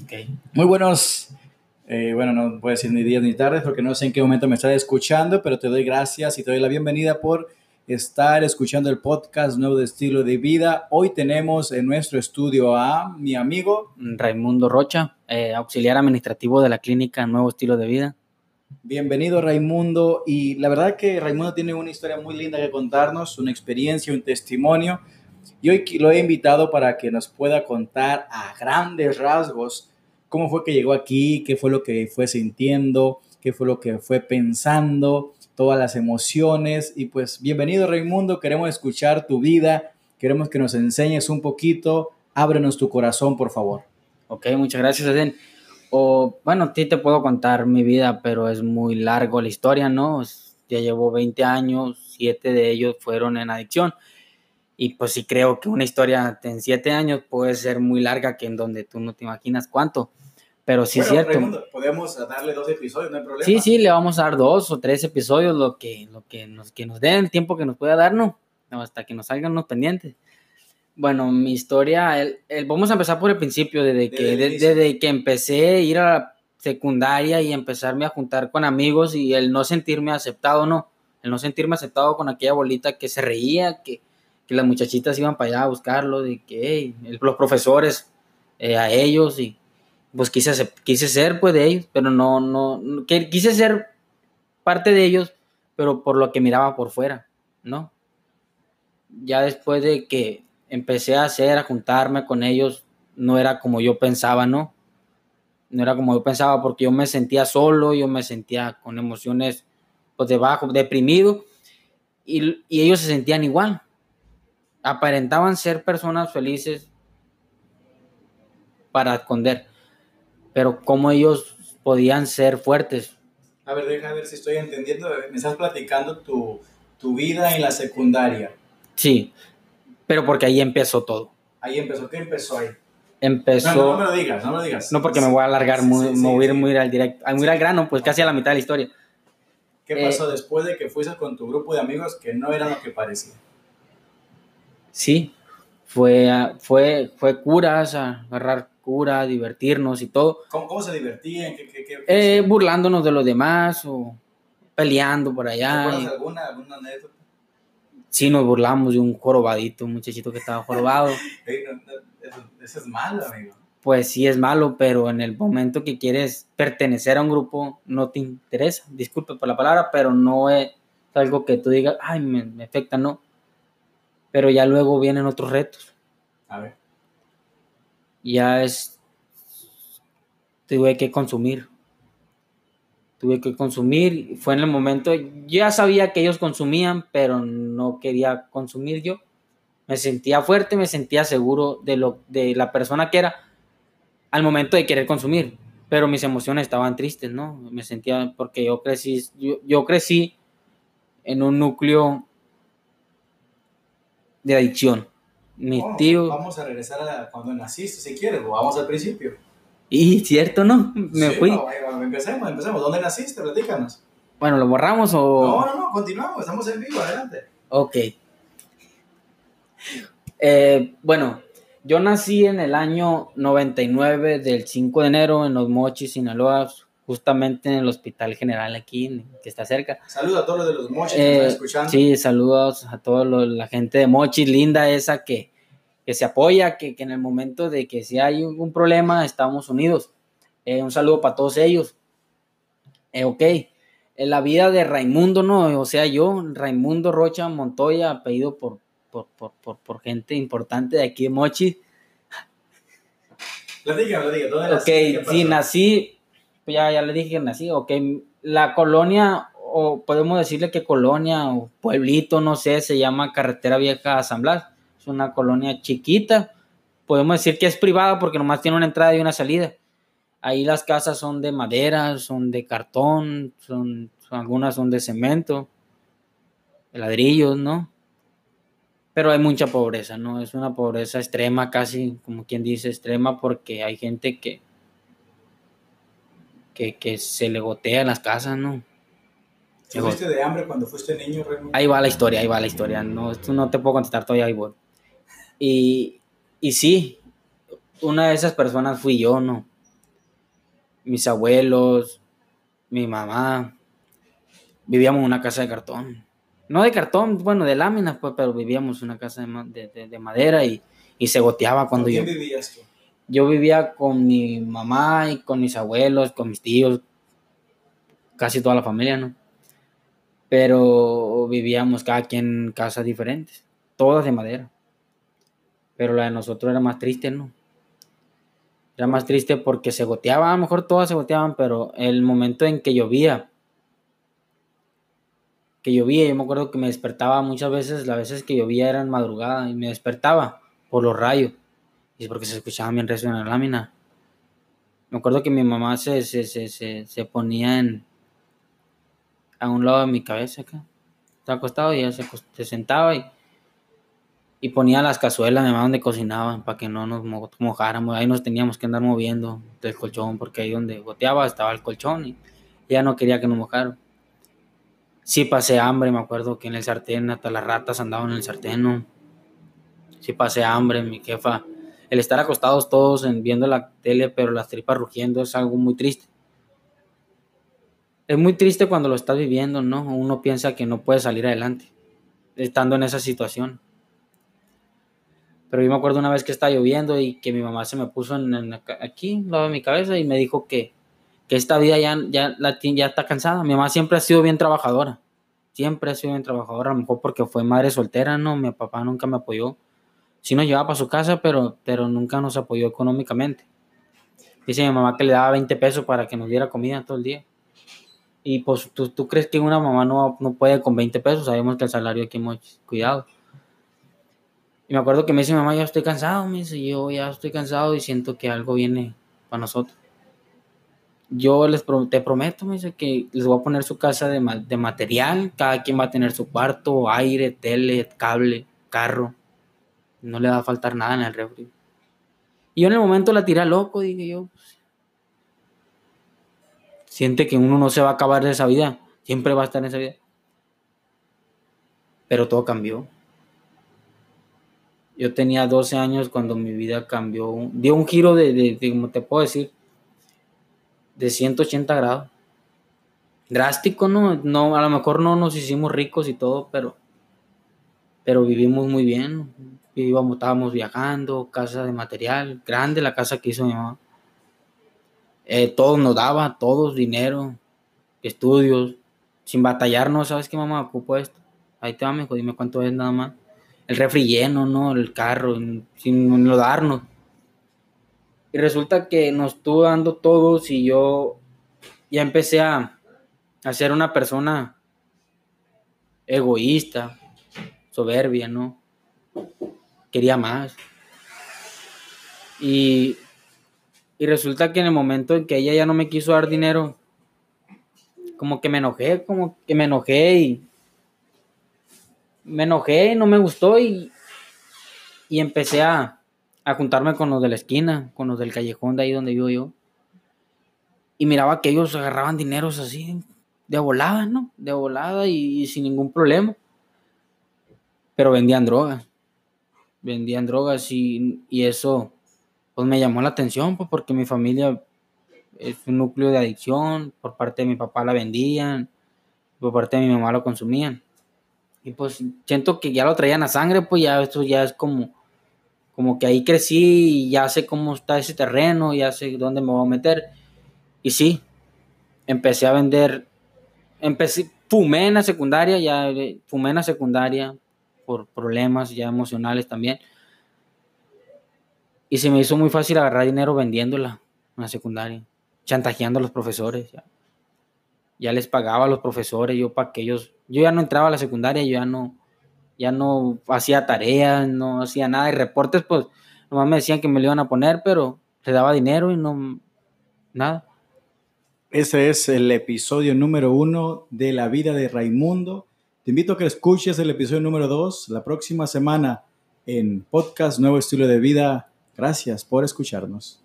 Okay. Muy buenos, eh, bueno, no puedo decir ni días ni tardes porque no sé en qué momento me estás escuchando, pero te doy gracias y te doy la bienvenida por estar escuchando el podcast Nuevo de Estilo de Vida. Hoy tenemos en nuestro estudio a mi amigo Raimundo Rocha, eh, auxiliar administrativo de la clínica Nuevo Estilo de Vida. Bienvenido Raimundo y la verdad que Raimundo tiene una historia muy linda que contarnos, una experiencia, un testimonio y hoy lo he invitado para que nos pueda contar a grandes rasgos cómo fue que llegó aquí, qué fue lo que fue sintiendo, qué fue lo que fue pensando, todas las emociones. Y pues bienvenido Raimundo, queremos escuchar tu vida, queremos que nos enseñes un poquito, ábrenos tu corazón, por favor. Ok, muchas gracias, Eden. O, bueno, a ti te puedo contar mi vida, pero es muy largo la historia, ¿no? Ya llevo 20 años, 7 de ellos fueron en adicción. Y pues sí creo que una historia en siete años puede ser muy larga que en donde tú no te imaginas cuánto. Pero sí es cierto. podemos darle dos episodios, no hay problema. Sí, sí, le vamos a dar dos o tres episodios, lo que, lo que, nos, que nos den, el tiempo que nos pueda dar, ¿no? Hasta que nos salgan los pendientes. Bueno, mi historia, el, vamos a empezar por el principio, desde, que, desde que empecé a ir a la secundaria y empezarme a juntar con amigos y el no sentirme aceptado, ¿no? El no sentirme aceptado con aquella bolita que se reía, que, que las muchachitas iban para allá a buscarlo, de que los profesores eh, a ellos y pues quise, quise ser pues de ellos, pero no, no, que, quise ser parte de ellos, pero por lo que miraba por fuera, ¿no? Ya después de que empecé a hacer, a juntarme con ellos, no era como yo pensaba, ¿no? No era como yo pensaba porque yo me sentía solo, yo me sentía con emociones pues debajo, deprimido, y, y ellos se sentían igual aparentaban ser personas felices para esconder, pero cómo ellos podían ser fuertes. A ver, deja ver si estoy entendiendo. Me estás platicando tu, tu vida en la secundaria. Sí, pero porque ahí empezó todo. Ahí empezó. ¿Qué empezó ahí? Empezó. No, no, me lo digas, no me lo digas. No, porque me voy a alargar, muy, me voy a ir muy al directo, muy al grano, pues casi a la mitad de la historia. ¿Qué pasó eh, después de que fuiste con tu grupo de amigos que no eran lo que parecía? Sí, fue, fue, fue curas, agarrar cura, divertirnos y todo. ¿Cómo, se divertían? Eh, burlándonos de los demás o peleando por allá. alguna, alguna anécdota? Sí, nos burlamos de un jorobadito, un muchachito que estaba jorobado. eso, es malo, amigo. Pues sí es malo, pero en el momento que quieres pertenecer a un grupo no te interesa. Disculpe por la palabra, pero no es algo que tú digas, ay, me, me afecta, no pero ya luego vienen otros retos. A ver. Ya es, tuve que consumir. Tuve que consumir. Fue en el momento, ya sabía que ellos consumían, pero no quería consumir yo. Me sentía fuerte, me sentía seguro de, lo, de la persona que era al momento de querer consumir. Pero mis emociones estaban tristes, ¿no? Me sentía, porque yo crecí, yo, yo crecí en un núcleo de adicción. Mi tío. Vamos a regresar a cuando naciste, si quieres, vamos al principio. Y cierto, ¿no? Me fui. empecemos, empecemos. ¿Dónde naciste? Platícanos. Bueno, ¿lo borramos o.? No, no, no, continuamos, estamos en vivo, adelante. Ok. Eh, bueno, yo nací en el año 99 del 5 de enero en Los Mochis, Sinaloa, justamente en el Hospital General aquí, que está cerca. Saludos a todos los de los Mochis que están eh, escuchando. Sí, saludos a toda la gente de Mochis, linda esa que, que se apoya, que, que, en el momento de que si hay un, problema estamos unidos. Eh, un saludo para todos ellos. Eh, ok, la vida de Raimundo, ¿no? O sea, yo, Raimundo Rocha Montoya, apellido por, por, por, por, por gente importante de aquí de Mochis. Lo diga, lo diga. ¿Dónde ok, sí, nací pues ya, ya le dije que nací, la colonia, o podemos decirle que colonia o pueblito, no sé, se llama Carretera Vieja San Blas, es una colonia chiquita, podemos decir que es privada porque nomás tiene una entrada y una salida. Ahí las casas son de madera, son de cartón, son, algunas son de cemento, de ladrillos, ¿no? Pero hay mucha pobreza, ¿no? Es una pobreza extrema, casi como quien dice extrema, porque hay gente que, que, se le gotea en las casas, ¿no? ¿Fuiste de hambre cuando fuiste niño, Ahí va la historia, ahí va la historia. No, esto no te puedo contestar todavía, ahí voy. Y, y sí, una de esas personas fui yo, ¿no? mis abuelos, mi mamá, vivíamos en una casa de cartón. No de cartón, bueno, de láminas, pues, pero vivíamos en una casa de, madera y, se goteaba cuando ¿Con yo... quién vivías tú? Yo vivía con mi mamá y con mis abuelos, con mis tíos, casi toda la familia, ¿no? Pero vivíamos cada quien en casas diferentes, todas de madera. Pero la de nosotros era más triste, ¿no? Era más triste porque se goteaba, a lo mejor todas se goteaban, pero el momento en que llovía, que llovía, yo me acuerdo que me despertaba muchas veces, las veces que llovía eran madrugada y me despertaba por los rayos es porque se escuchaba bien recio en la lámina. Me acuerdo que mi mamá se, se, se, se, ponía en, a un lado de mi cabeza acá. Estaba acostado y ella se, sentaba y, y, ponía las cazuelas, mi mamá donde cocinaban para que no nos mojáramos. Ahí nos teníamos que andar moviendo del colchón porque ahí donde goteaba estaba el colchón y ella no quería que nos mojaran. Sí pasé hambre, me acuerdo que en el sartén hasta las ratas andaban en el sartén. ¿no? Sí pasé hambre, mi jefa el estar acostados todos en, viendo la tele, pero las tripas rugiendo es algo muy triste. Es muy triste cuando lo estás viviendo, ¿no? Uno piensa que no puede salir adelante, estando en esa situación. Pero yo me acuerdo una vez que estaba lloviendo y que mi mamá se me puso en, aquí, al lado de mi cabeza, y me dijo que, que esta vida ya, ya, la, ya está cansada. Mi mamá siempre ha sido bien trabajadora. Siempre ha sido bien trabajadora, a lo mejor porque fue madre soltera, ¿no? Mi papá nunca me apoyó sí nos llevaba para su casa, pero, pero nunca nos apoyó económicamente. Dice mi mamá que le daba 20 pesos para que nos diera comida todo el día. Y pues tú, tú crees que una mamá no, no puede con 20 pesos, sabemos que el salario aquí hemos cuidado. Y me acuerdo que me dice mi mamá, ya estoy cansado, me dice, yo ya estoy cansado y siento que algo viene para nosotros. Yo les te prometo, me dice, que les voy a poner su casa de, de material, cada quien va a tener su cuarto, aire, tele, cable, carro no le va a faltar nada en el refri. Y yo en el momento la tiré loco, dije yo. Pues, siente que uno no se va a acabar de esa vida, siempre va a estar en esa vida. Pero todo cambió. Yo tenía 12 años cuando mi vida cambió, dio un giro de, de, de como te puedo decir, de 180 grados. Drástico, ¿no? no a lo mejor no nos hicimos ricos y todo, pero, pero vivimos muy bien íbamos, estábamos viajando, casa de material, grande la casa que hizo mi mamá. Eh, todos nos daba, todos dinero, estudios, sin batallar, no sabes qué mamá ocupo esto. Ahí te va, me dime cuánto es nada más. El refri ¿no? El carro, sin no darnos. Y resulta que nos estuvo dando todos y yo ya empecé a, a ser una persona egoísta, soberbia, ¿no? Quería más. Y, y resulta que en el momento en que ella ya no me quiso dar dinero, como que me enojé, como que me enojé y me enojé, no me gustó y, y empecé a, a juntarme con los de la esquina, con los del callejón de ahí donde vivo yo. Y miraba que ellos agarraban dineros así, de volada, ¿no? De volada y sin ningún problema. Pero vendían drogas vendían drogas y, eso pues me llamó la atención pues porque mi familia es un núcleo de adicción, por parte de mi papá la vendían, por parte de mi mamá lo consumían. Y pues siento que ya lo traían a sangre, pues ya esto ya es como, como que ahí crecí y ya sé cómo está ese terreno, ya sé dónde me voy a meter. Y sí, empecé a vender, empecé, fumé en la secundaria, ya fumé en la secundaria, por problemas ya emocionales también. Y se me hizo muy fácil agarrar dinero vendiéndola en la secundaria, chantajeando a los profesores. Ya, les pagaba a los profesores, yo para que ellos, yo ya no entraba a la secundaria, yo ya no, ya no hacía tareas, no hacía nada, y reportes pues nomás me decían que me lo iban a poner, pero le daba dinero y no, nada. Ese es el episodio número uno de la vida de Raimundo. Te invito a que escuches el episodio número 2 la próxima semana en podcast Nuevo Estilo de Vida. Gracias por escucharnos.